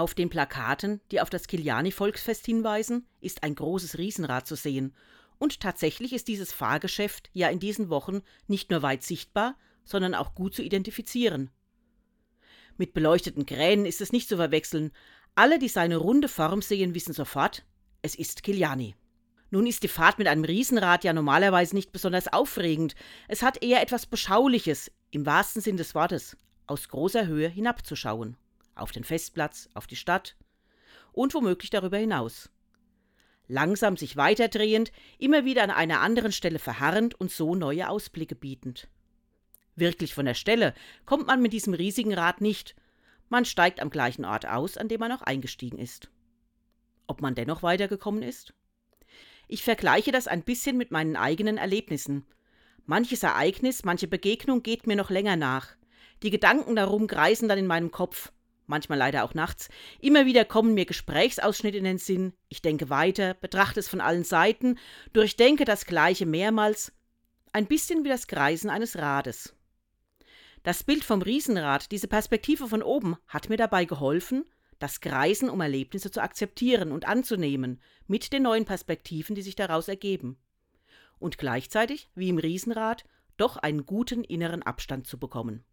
Auf den Plakaten, die auf das Kiliani-Volksfest hinweisen, ist ein großes Riesenrad zu sehen. Und tatsächlich ist dieses Fahrgeschäft ja in diesen Wochen nicht nur weit sichtbar, sondern auch gut zu identifizieren. Mit beleuchteten Kränen ist es nicht zu verwechseln. Alle, die seine runde Form sehen, wissen sofort, es ist Kiliani. Nun ist die Fahrt mit einem Riesenrad ja normalerweise nicht besonders aufregend. Es hat eher etwas Beschauliches, im wahrsten Sinn des Wortes, aus großer Höhe hinabzuschauen. Auf den Festplatz, auf die Stadt und womöglich darüber hinaus. Langsam sich weiterdrehend, immer wieder an einer anderen Stelle verharrend und so neue Ausblicke bietend. Wirklich von der Stelle kommt man mit diesem riesigen Rad nicht. Man steigt am gleichen Ort aus, an dem man auch eingestiegen ist. Ob man dennoch weitergekommen ist? Ich vergleiche das ein bisschen mit meinen eigenen Erlebnissen. Manches Ereignis, manche Begegnung geht mir noch länger nach. Die Gedanken darum kreisen dann in meinem Kopf, manchmal leider auch nachts. Immer wieder kommen mir Gesprächsausschnitte in den Sinn. Ich denke weiter, betrachte es von allen Seiten, durchdenke das Gleiche mehrmals. Ein bisschen wie das Kreisen eines Rades. Das Bild vom Riesenrad, diese Perspektive von oben, hat mir dabei geholfen, das Kreisen um Erlebnisse zu akzeptieren und anzunehmen, mit den neuen Perspektiven, die sich daraus ergeben. Und gleichzeitig, wie im Riesenrad, doch einen guten inneren Abstand zu bekommen.